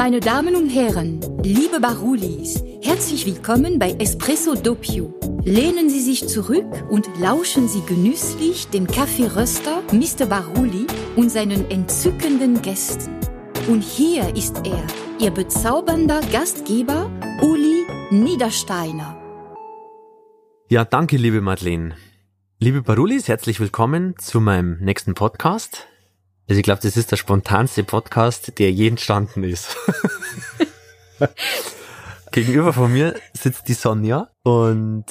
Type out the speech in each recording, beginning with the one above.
Meine Damen und Herren, liebe Barulis, herzlich willkommen bei Espresso Doppio. Lehnen Sie sich zurück und lauschen Sie genüsslich dem Kaffeeröster Mr. Baruli und seinen entzückenden Gästen. Und hier ist er, Ihr bezaubernder Gastgeber Uli Niedersteiner. Ja, danke, liebe Madeleine. Liebe Barulis, herzlich willkommen zu meinem nächsten Podcast. Also ich glaube, das ist der spontanste Podcast, der je entstanden ist. Gegenüber von mir sitzt die Sonja und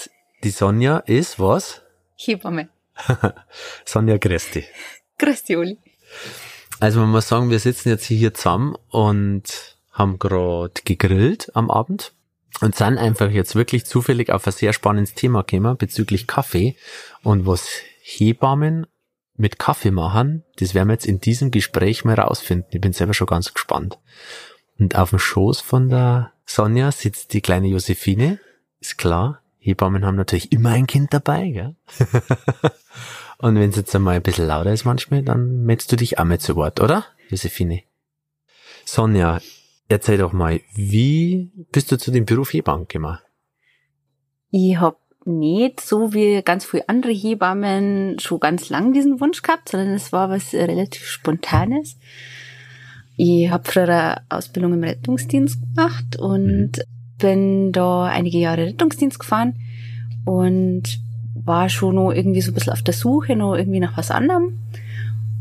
die Sonja ist was? Hebamme. Sonja Gresti. Grüß Uli. Also man muss sagen, wir sitzen jetzt hier zusammen und haben gerade gegrillt am Abend und sind einfach jetzt wirklich zufällig auf ein sehr spannendes Thema gekommen bezüglich Kaffee und was Hebammen mit Kaffee machen, das werden wir jetzt in diesem Gespräch mal rausfinden. Ich bin selber schon ganz gespannt. Und auf dem Schoß von der Sonja sitzt die kleine Josephine. Ist klar, Hebammen haben natürlich immer ein Kind dabei, gell? Und wenn es jetzt einmal ein bisschen lauter ist manchmal, dann meldest du dich auch mit zu Wort, oder, Josephine? Sonja, erzähl doch mal, wie bist du zu dem Beruf Hebamme gekommen? Ich hab nicht so wie ganz viele andere Hebammen schon ganz lang diesen Wunsch gehabt, sondern es war was relativ Spontanes. Ich habe früher eine Ausbildung im Rettungsdienst gemacht und mhm. bin da einige Jahre Rettungsdienst gefahren und war schon noch irgendwie so ein bisschen auf der Suche noch irgendwie nach was anderem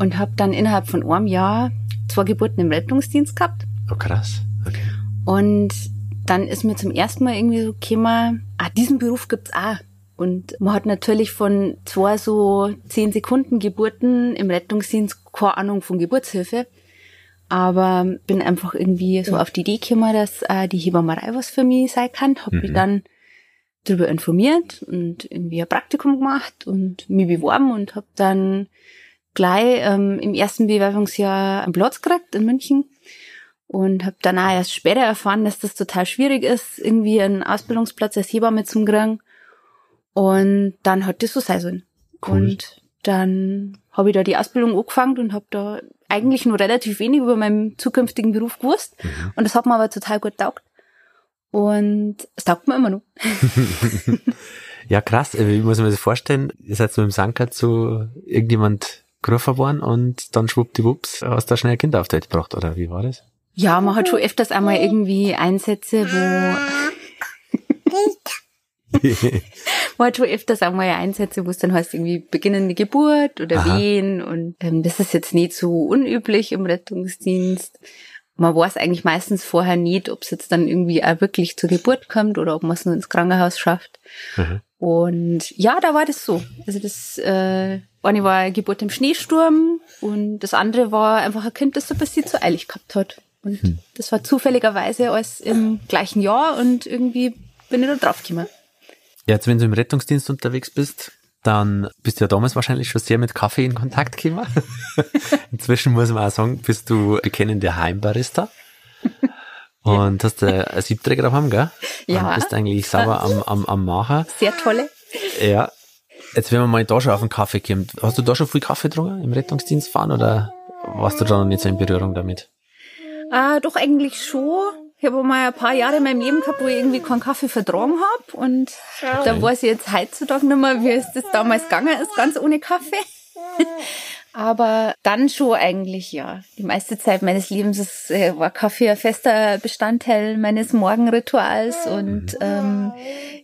und habe dann innerhalb von einem Jahr zwei Geburten im Rettungsdienst gehabt. Oh krass. Okay. Und dann ist mir zum ersten Mal irgendwie so gekommen, ah, diesen Beruf gibt's auch. Und man hat natürlich von zwei so zehn Sekunden Geburten im Rettungsdienst keine Ahnung von Geburtshilfe. Aber bin einfach irgendwie so auf die Idee gekommen, dass äh, die Hebammerei was für mich sein kann. Hab mhm. mich dann darüber informiert und irgendwie ein Praktikum gemacht und mich beworben und habe dann gleich ähm, im ersten Bewerbungsjahr einen Platz gekriegt in München und habe dann auch erst später erfahren, dass das total schwierig ist, irgendwie einen Ausbildungsplatz als Hebamme zu kriegen. Und dann hat das so sein sollen. Cool. Und dann habe ich da die Ausbildung angefangen und habe da eigentlich nur relativ wenig über meinen zukünftigen Beruf gewusst. Mhm. Und das hat mir aber total gut taugt. Und es taugt mir immer noch. ja, krass. Wie muss man sich das vorstellen? Ihr seid so im Sanker zu irgendjemand gerufen worden und dann schwuppdiwupps hast du schnell ein Kind auf die Welt gebracht, oder wie war das? Ja, man hat schon öfters einmal irgendwie Einsätze, wo man hat schon öfters einmal Einsätze, wo es dann heißt irgendwie beginnende Geburt oder Aha. Wehen und ähm, das ist jetzt nicht so unüblich im Rettungsdienst. Man weiß eigentlich meistens vorher nicht, ob es jetzt dann irgendwie auch wirklich zur Geburt kommt oder ob man es nur ins Krankenhaus schafft. Mhm. Und ja, da war das so. Also das äh, eine war eine Geburt im Schneesturm und das andere war einfach ein Kind, das so ein bisschen zu eilig gehabt hat. Und hm. das war zufälligerweise alles im gleichen Jahr und irgendwie bin ich da drauf gekommen. Ja, jetzt wenn du im Rettungsdienst unterwegs bist, dann bist du ja damals wahrscheinlich schon sehr mit Kaffee in Kontakt gekommen. Inzwischen muss man auch sagen, bist du bekennende Heimbarista. Und hast du ein Siebträger daheim, gell? Ja. Und bist eigentlich sauber am, am, am Machen. Sehr tolle. Ja. Jetzt, wenn man mal da schon auf den Kaffee kommt, hast du da schon viel Kaffee getrunken im Rettungsdienst fahren oder warst du da noch nicht so in Berührung damit? Äh, doch eigentlich schon. Ich habe mal ein paar Jahre in meinem Leben gehabt, wo ich irgendwie keinen Kaffee vertragen habe. Und da weiß ich jetzt heutzutage nicht mehr, wie es das damals gegangen ist, ganz ohne Kaffee. Aber dann schon eigentlich, ja. Die meiste Zeit meines Lebens ist, äh, war Kaffee ein fester Bestandteil meines Morgenrituals. Und ähm,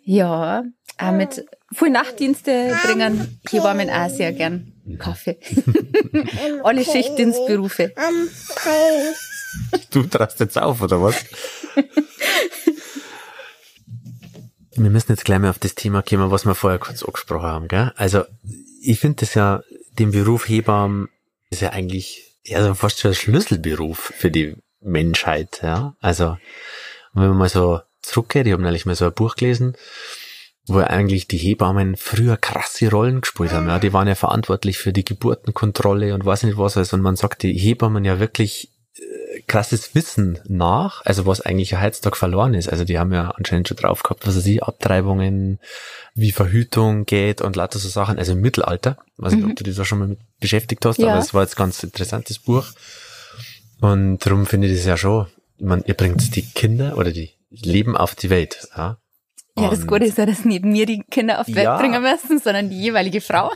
ja, auch mit viel Nachtdienste bringen Hebammen auch sehr gern Kaffee. Alle Schichtdienstberufe. Du traust jetzt auf, oder was? wir müssen jetzt gleich mal auf das Thema kommen, was wir vorher kurz angesprochen haben. Gell? Also ich finde das ja, den Beruf Hebammen ist ja eigentlich ja, fast schon ein Schlüsselberuf für die Menschheit. Ja? Also wenn man mal so zurückgeht, ich habe neulich mal so ein Buch gelesen, wo eigentlich die Hebammen früher krasse Rollen gespielt haben. Ja, die waren ja verantwortlich für die Geburtenkontrolle und weiß nicht was. Also, und man sagt, die Hebammen ja wirklich krasses Wissen nach, also was eigentlich heutzutage verloren ist. Also die haben ja anscheinend schon drauf gehabt, was weiß ich, Abtreibungen, wie Verhütung geht und lauter so Sachen. Also im Mittelalter. weiß nicht, mhm. ob du dich da schon mal mit beschäftigt hast, ja. aber es war jetzt ganz interessantes Buch. Und darum finde ich das ja schon ich meine, ihr bringt die Kinder oder die Leben auf die Welt, ja. Ja, das Gute ist ja, dass nicht mir die Kinder auf die Welt Ja. bringen müssen, sondern die jeweilige Frau.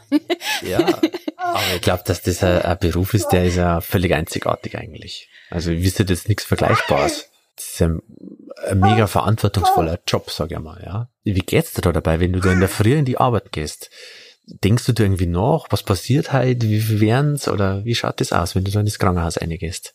Ja, aber ich glaube, dass das ein, ein Beruf ist, der ist ja völlig einzigartig eigentlich. Also ich wüsste das nichts Vergleichbares. Das ist ein, ein mega verantwortungsvoller Job, sag ich mal, ja. Wie geht's dir da dabei, wenn du da in der Früh in die Arbeit gehst? Denkst du da irgendwie nach, was passiert heute, wie werden's oder wie schaut das aus, wenn du da in das Krankenhaus reingehst?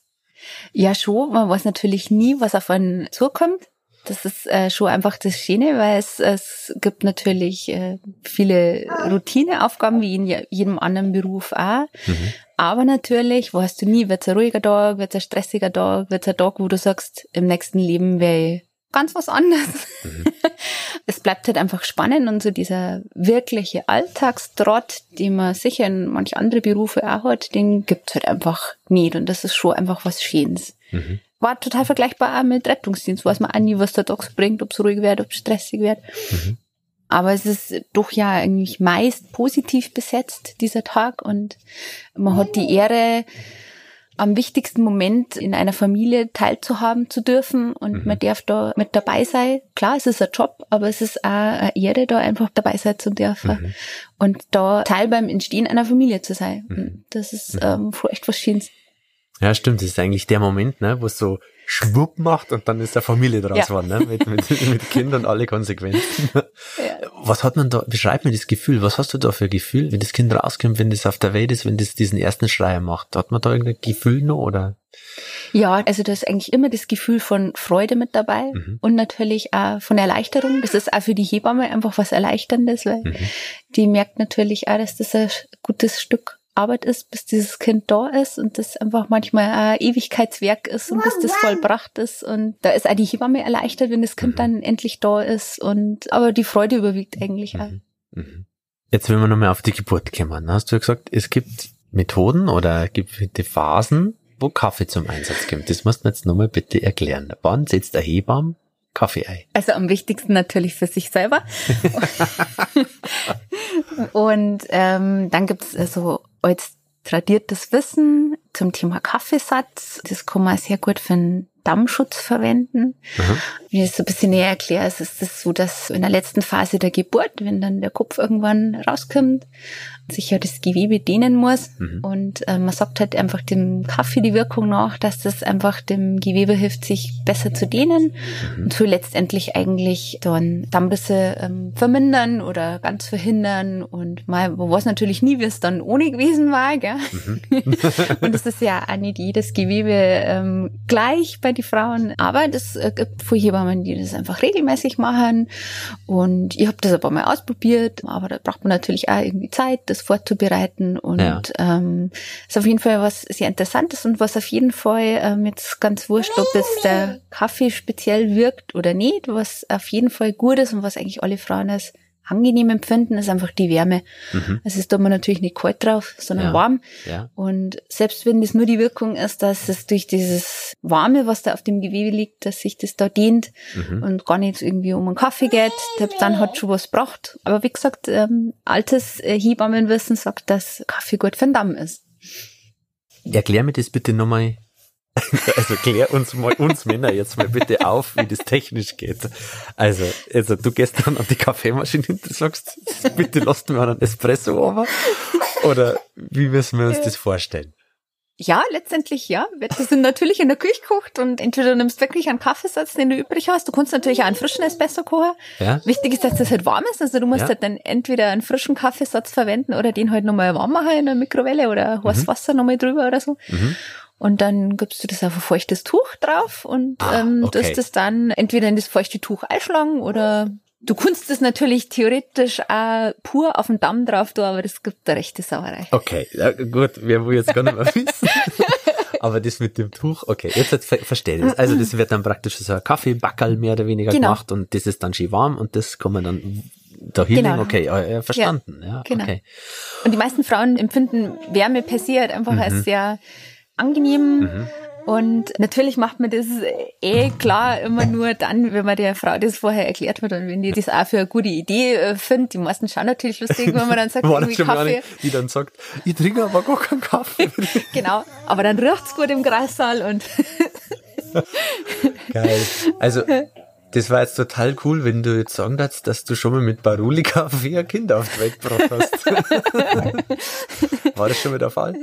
Ja, schon. Man weiß natürlich nie, was auf einen zukommt. Das ist äh, schon einfach das Schöne, weil es, es gibt natürlich äh, viele Routineaufgaben, wie in je- jedem anderen Beruf auch. Mhm. Aber natürlich weißt du nie, wird's ein ruhiger Tag, wird's ein stressiger Tag, wird's ein Tag, wo du sagst, im nächsten Leben wäre ich ganz was anderes. es bleibt halt einfach spannend und so dieser wirkliche Alltagstrott, den man sicher in manch andere Berufe auch hat, den gibt's halt einfach nicht und das ist schon einfach was Schönes. Mhm. War total vergleichbar auch mit Rettungsdienst, weiß man auch nie, was der Tag so bringt, ob es ruhig wird, ob es stressig wird. Mhm. Aber es ist doch ja eigentlich meist positiv besetzt, dieser Tag. Und man hat die Ehre, am wichtigsten Moment in einer Familie teilzuhaben zu dürfen und Mhm. man darf da mit dabei sein. Klar, es ist ein Job, aber es ist auch eine Ehre, da einfach dabei sein zu dürfen Mhm. und da Teil beim Entstehen einer Familie zu sein. Mhm. Das ist ähm, schon echt was Schönes. Ja, stimmt. Das ist eigentlich der Moment, ne, wo es so schwupp macht und dann ist der Familie draus Ja. geworden, ne? Mit, mit, mit Kindern alle Konsequenzen. Was hat man da, beschreib mir das Gefühl, was hast du da für ein Gefühl, wenn das Kind rauskommt, wenn das auf der Welt ist, wenn das diesen ersten Schreier macht? Hat man da irgendein Gefühl noch oder? Ja, also da ist eigentlich immer das Gefühl von Freude mit dabei Mhm. und natürlich auch von Erleichterung. Das ist auch für die Hebamme einfach was Erleichterndes, weil Mhm. die merkt natürlich auch, dass das ein gutes Stück Arbeit ist, bis dieses Kind da ist und das einfach manchmal ein Ewigkeitswerk ist und bis das vollbracht ist und da ist auch die Hebamme erleichtert, wenn das Kind Mhm. dann endlich da ist und aber die Freude überwiegt eigentlich auch. Mhm. Mhm. Jetzt, wenn wir nochmal auf die Geburt kommen, hast du ja gesagt, es gibt Methoden oder gibt die Phasen, wo Kaffee zum Einsatz kommt. Das musst du mir jetzt nochmal bitte erklären. Wann setzt der Hebamme Kaffee ein? Also am wichtigsten natürlich für sich selber. und ähm, dann gibt's also als tradiertes Wissen zum Thema Kaffeesatz. Das kann man sehr gut für einen Dammschutz verwenden. Mhm. Wenn ich das so ein bisschen näher erkläre, ist es das so, dass in der letzten Phase der Geburt, wenn dann der Kopf irgendwann rauskommt, sich ja das Gewebe dehnen muss. Mhm. Und äh, man sagt halt einfach dem Kaffee die Wirkung nach, dass das einfach dem Gewebe hilft, sich besser zu dehnen Mhm. und so letztendlich eigentlich dann Dammrisse ähm, vermindern oder ganz verhindern. Und mal, man weiß natürlich nie, wie es dann ohne gewesen war. Gell? Mhm. und es ist ja auch nicht jedes Gewebe ähm, gleich bei den Frauen. Aber das äh, gibt Hebammen, die das einfach regelmäßig machen. Und ich habe das ein paar Mal ausprobiert, aber da braucht man natürlich auch irgendwie Zeit, das vorzubereiten. Und Ja. ähm, ist auf jeden Fall was sehr Interessantes und was auf jeden Fall ähm, jetzt ganz wurscht, ob jetzt der Kaffee speziell wirkt oder nicht, was auf jeden Fall gut ist und was eigentlich alle Frauen als angenehm empfinden, ist einfach die Wärme. Mhm. Also es ist da man natürlich nicht kalt drauf, sondern Ja. warm. Ja. Und selbst wenn das nur die Wirkung ist, dass es durch dieses Warme, was da auf dem Gewebe liegt, dass sich das da dehnt Mhm. und gar nicht irgendwie um einen Kaffee geht, dann hat schon was gebracht. Aber wie gesagt, ähm, altes äh, Hebammenwissen sagt, dass Kaffee gut für den Damm ist. Erklär mir das bitte nochmal. Also klär uns mal, uns Männer jetzt mal bitte auf, wie das technisch geht. Also, also du gehst dann an die Kaffeemaschine und sagst, bitte lasst mir einen Espresso aber. Oder wie müssen wir uns das vorstellen? Ja, letztendlich ja. Das sind natürlich in der Küche gekocht und entweder du nimmst wirklich einen Kaffeesatz, den du übrig hast. Du kannst natürlich auch einen frischen Espresso kochen. Ja? Wichtig ist, dass das halt warm ist. Also du musst Ja. halt dann entweder einen frischen Kaffeesatz verwenden oder den halt nochmal warm machen in der Mikrowelle oder heißes Wasser nochmal drüber oder so. Mhm. Und dann gibst du das auf ein feuchtes Tuch drauf und Ah, ähm, okay. das dann entweder in das feuchte Tuch einschlagen oder du kannst es natürlich theoretisch auch pur auf den Damm drauf tun, aber das gibt eine rechte Sauerei. Okay, ja, gut, wer will jetzt gar nicht mehr wissen. Aber das mit dem Tuch, okay, jetzt ver verstehe ich das. Also das wird dann praktisch so ein Kaffeebackerl mehr oder weniger Genau. gemacht und das ist dann schön warm und das kann man dann dahin Genau. Okay, ja, ja, verstanden. Ja, genau. okay. Und die meisten Frauen empfinden Wärme se halt einfach Mhm. als sehr angenehm. Und natürlich macht man das eh klar immer nur dann, wenn man der Frau das vorher erklärt hat und wenn die das auch für eine gute Idee äh, findet. Die meisten schauen natürlich lustig, wenn man dann sagt, War irgendwie Kaffee. eine, die dann sagt, ich trinke aber gar keinen Kaffee. Genau, aber dann riecht's gut im Kreissaal und Geil. Also, das war jetzt total cool, wenn du jetzt sagen darfst, dass du schon mal mit Baruli Kaffee ein Kind auf die Welt gebracht hast. war das schon mal der Fall?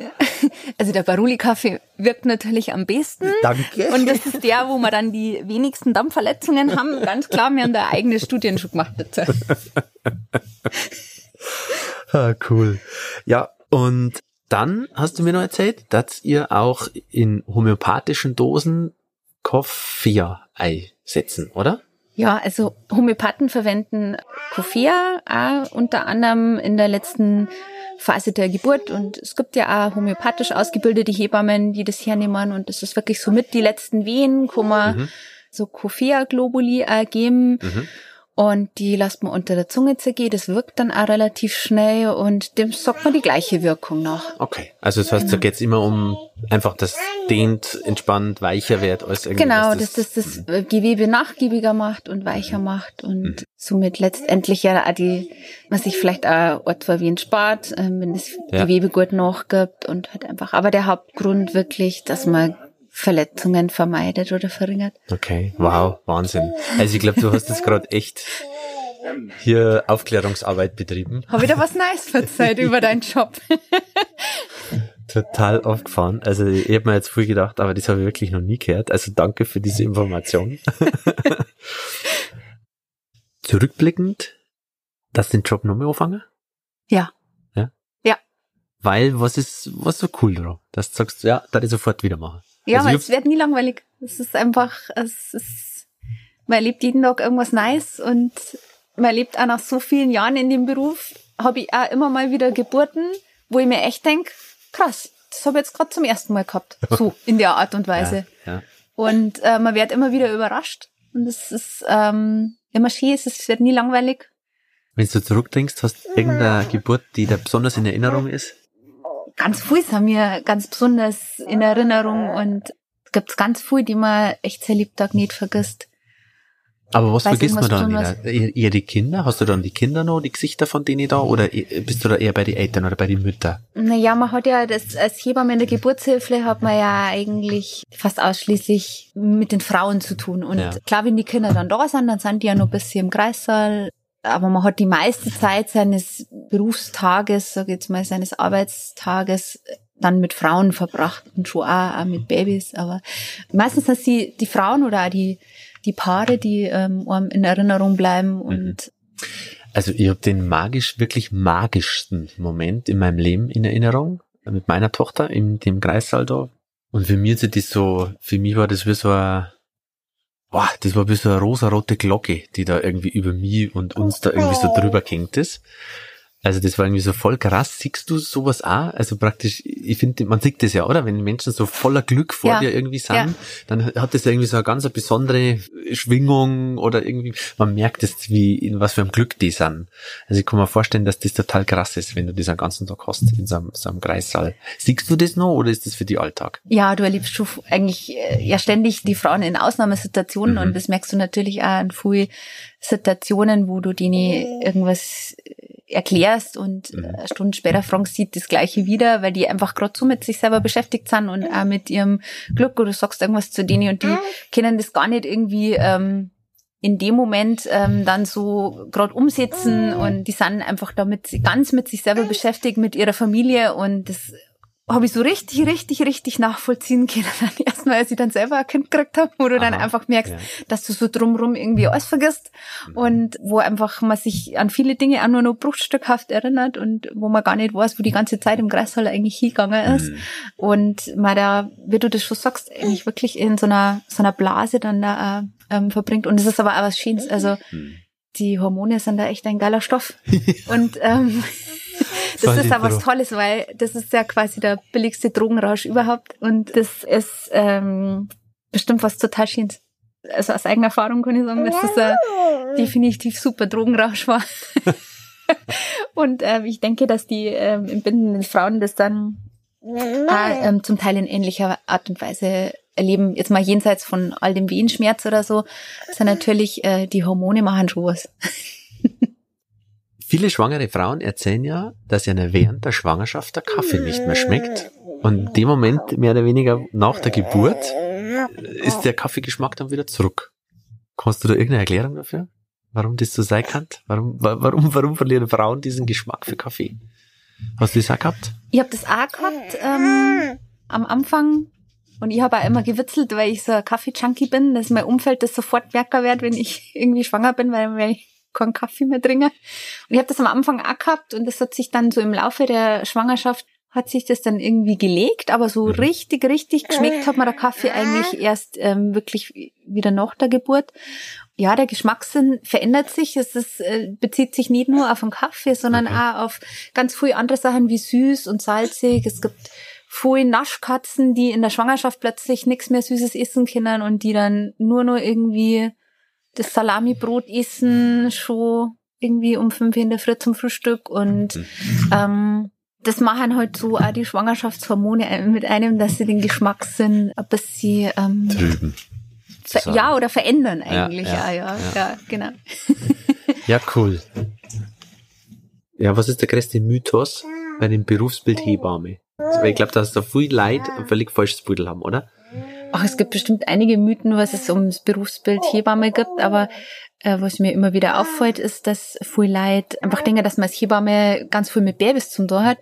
Also der Baruli Kaffee wirkt natürlich am besten. Danke. Und das ist der, wo wir dann die wenigsten Dampfverletzungen haben. Ganz klar, wir haben da eigene Studien schon gemacht dazu. ah, cool. Ja, und dann hast du mir noch erzählt, dass ihr auch in homöopathischen Dosen Koffein einsetzen, oder? Ja, also Homöopathen verwenden Koffein auch unter anderem in der letzten Phase der Geburt und es gibt ja auch homöopathisch ausgebildete Hebammen, die das hernehmen und das ist wirklich so mit die letzten Wehen, kann man mhm. so Koffein-Globuli geben. Mhm. Und die lässt man unter der Zunge zergehen. Das wirkt dann auch relativ schnell und dem sagt man die gleiche Wirkung nach. Okay. Also das heißt, genau. da geht's immer um einfach, das dehnt, entspannt, weicher wird als irgendwie. Genau, dass das das, das mhm. Gewebe nachgiebiger macht und weicher macht und mhm. somit letztendlich ja auch die, was sich vielleicht auch Ortverwehen spart, ähm, wenn das ja. Gewebe gut nachgibt und halt einfach. Aber der Hauptgrund wirklich, dass man Verletzungen vermeidet oder verringert. Okay, wow, Wahnsinn. Also ich glaube, du hast jetzt gerade echt hier Aufklärungsarbeit betrieben. Habe da was Neues verzeiht über deinen Job? Total aufgefahren. Also ich habe mir jetzt früh gedacht, aber das habe ich wirklich noch nie gehört. Also danke für diese Information. Zurückblickend, dass den Job nochmal anfangen? Ja. Ja? Ja. Weil, was ist, was so cool daran? Dass du sagst, ja, da ich sofort wieder machen. Ja, also weil es wird nie langweilig. Es ist einfach, es ist, man erlebt jeden Tag irgendwas Neues und man erlebt auch nach so vielen Jahren in dem Beruf, habe ich auch immer mal wieder Geburten, wo ich mir echt denk, krass, das habe ich jetzt gerade zum ersten Mal gehabt. So, in der Art und Weise. Ja, ja. Und äh, man wird immer wieder überrascht. Und es ist ähm, immer schön, es wird nie langweilig. Wenn du zurückdenkst, hast du irgendeine Geburt, die da besonders in Erinnerung ist? Ganz viel haben mir ganz besonders in Erinnerung und es gibt ganz viel, die man echt sehr Liebtag nicht vergisst. Aber was Weiß vergisst man dann wieder? Eher die Kinder? Hast du dann die Kinder noch, die Gesichter von denen da? Oder bist du da eher bei den Eltern oder bei den Müttern? Naja, man hat ja das, als Hebamme in der Geburtshilfe hat man ja eigentlich fast ausschließlich mit den Frauen zu tun. Und ja. klar, wenn die Kinder dann da sind, dann sind die ja noch ein bisschen im Kreissaal aber man hat die meiste Zeit seines Berufstages, sag ich jetzt mal, seines Arbeitstages dann mit Frauen verbracht und schon auch, auch mit Babys. Aber meistens sind sie die Frauen oder auch die, die Paare, die ähm, in Erinnerung bleiben mhm. und also ich habe den magisch, wirklich magischsten Moment in meinem Leben in Erinnerung mit meiner Tochter in dem Kreissaal da. Und für mich ist das so, für mich war das wie so ein boah, das war wie so eine rosarote Glocke, die da irgendwie über mich und uns da irgendwie so drüber gehängt ist. Also das war irgendwie so voll krass. Siehst du sowas auch? Also praktisch, ich finde, man sieht das ja, oder? Wenn Menschen so voller Glück vor ja. dir irgendwie sind, ja. dann hat das irgendwie so eine ganz besondere Schwingung oder irgendwie, man merkt es, wie, in was für einem Glück die sind. Also ich kann mir vorstellen, dass das total krass ist, wenn du das einen ganzen Tag hast in so einem, so einem Kreissaal. Siehst du das noch oder ist das für die Alltag? Ja, du erlebst schon eigentlich äh, ja ständig die Frauen in Ausnahmesituationen mhm. und das merkst du natürlich auch in vielen Situationen, wo du denen irgendwas erklärst und mhm. eine Stunde später fragen sie das Gleiche wieder, weil die einfach gerade so mit sich selber beschäftigt sind und auch mit ihrem Glück oder du sagst irgendwas zu denen und die können das gar nicht irgendwie ähm, in dem Moment ähm, dann so gerade umsetzen und die sind einfach damit ganz mit sich selber beschäftigt, mit ihrer Familie und das habe ich so richtig, richtig, richtig nachvollziehen können. Dann erstmal, als ich dann selber ein Kind gekriegt habe, wo du Aha, dann einfach merkst, ja. dass du so drumrum irgendwie alles vergisst mhm. und wo einfach man sich an viele Dinge auch nur noch bruchstückhaft erinnert und wo man gar nicht weiß, wo die ganze Zeit im Kreissaal eigentlich hingegangen ist. Mhm. Und man da, wie du das schon sagst, eigentlich wirklich in so einer, so einer Blase dann da ähm, verbringt. Und es ist aber auch was Schönes. Also mhm. die Hormone sind da echt ein geiler Stoff. und ähm, das ist aber was Tolles, weil das ist ja quasi der billigste Drogenrausch überhaupt und das ist ähm, bestimmt was total Schönes. Also aus eigener Erfahrung kann ich sagen, dass das ein definitiv super Drogenrausch war. und äh, ich denke, dass die ähm, entbindenden Frauen das dann äh, ähm, zum Teil in ähnlicher Art und Weise erleben. Jetzt mal jenseits von all dem Wehenschmerz oder so, sind natürlich äh, die Hormone machen schon was. Viele schwangere Frauen erzählen ja, dass ihnen während der Schwangerschaft der Kaffee nicht mehr schmeckt. Und in dem Moment, mehr oder weniger nach der Geburt, ist der Kaffeegeschmack dann wieder zurück. Kannst du da irgendeine Erklärung dafür? Warum das so sein kann? Warum, warum, warum verlieren Frauen diesen Geschmack für Kaffee? Hast du das auch gehabt? Ich habe das auch gehabt ähm, am Anfang. Und ich habe auch immer gewitzelt, weil ich so ein Kaffee-Junkie bin, dass mein Umfeld das sofort merker wird, wenn ich irgendwie schwanger bin, weil, ich keinen Kaffee mehr trinke. Und ich habe das am Anfang auch gehabt und das hat sich dann so im Laufe der Schwangerschaft hat sich das dann irgendwie gelegt, aber so mhm. richtig, richtig geschmeckt hat mir der Kaffee eigentlich erst ähm, wirklich wieder nach der Geburt. Ja, der Geschmackssinn verändert sich. Es ist, äh, bezieht sich nicht nur auf den Kaffee, sondern okay. auch auf ganz viele andere Sachen wie süß und salzig. Es gibt viele Naschkatzen, die in der Schwangerschaft plötzlich nichts mehr Süßes essen können und die dann nur noch irgendwie das Salamibrot essen, schon irgendwie um fünf in der Früh zum Frühstück und mhm. ähm, das machen halt so auch die Schwangerschaftshormone mit einem, dass sie den Geschmackssinn ein bisschen ähm, trüben. So. Ja, oder verändern eigentlich. Ja, ja, ja, ja, ja genau. ja, cool. Ja, was ist der größte Mythos bei dem Berufsbild Hebamme? Also, ich glaube, dass da viel Leid ein völlig falsches Bild haben, oder? Ach, es gibt bestimmt einige Mythen, was es ums Berufsbild Hebamme gibt, aber äh, was mir immer wieder auffällt, ist, dass viel Leid einfach denken, dass man als Hebamme ganz viel mit Babys zum tun hat.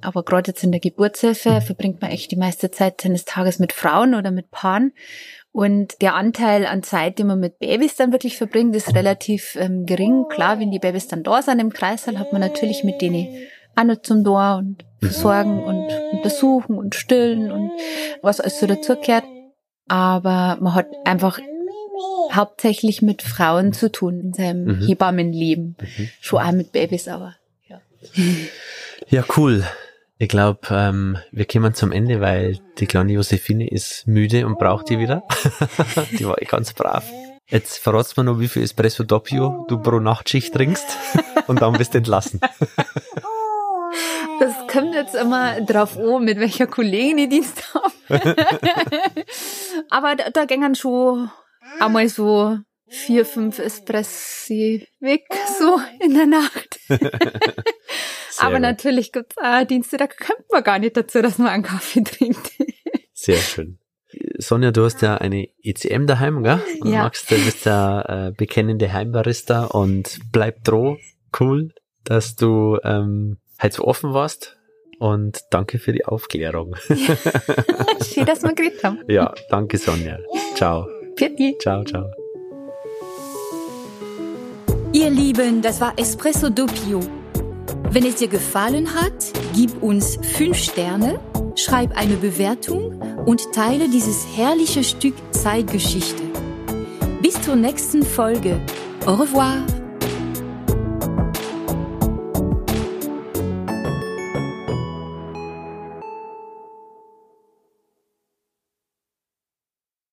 Aber gerade jetzt in der Geburtshilfe verbringt man echt die meiste Zeit seines Tages mit Frauen oder mit Paaren. Und der Anteil an Zeit, den man mit Babys dann wirklich verbringt, ist relativ ähm, gering. Klar, wenn die Babys dann da sind im Kreißsaal, hat man natürlich mit denen auch noch zum Tor und versorgen und untersuchen und stillen und was alles so dazugehört. Aber man hat einfach hauptsächlich mit Frauen zu tun in seinem mhm. Hebammenleben. Mhm. Schon auch mit Babys, aber ja. Ja, cool. Ich glaube, ähm, wir kommen zum Ende, weil die kleine Josephine ist müde und braucht die wieder. die war eh ganz brav. Jetzt verratst du mir noch, wie viel Espresso Doppio du pro Nachtschicht trinkst und dann bist du entlassen. Das kommt jetzt immer drauf an, mit welcher Kollegin ich Dienst. Aber da, da gingen schon einmal so vier, fünf Espressi weg, so in der Nacht. Aber gut. natürlich gibt's auch Dienste, da kommt man gar nicht dazu, dass man einen Kaffee trinkt. Sehr schön. Sonja, du hast ja eine ECM daheim, gell? Und ja. magst, du bist ja äh, bekennende Heimbarista und bleib droh. Cool, dass du ähm, halt so offen warst und danke für die Aufklärung. Ja. Schön, dass wir geredet haben. Ja, danke Sonja. Ciao. Pitti. Ciao, ciao. Ihr Lieben, das war Espresso Doppio. Wenn es dir gefallen hat, gib uns fünf Sterne, schreib eine Bewertung und teile dieses herrliche Stück Zeitgeschichte. Bis zur nächsten Folge. Au revoir.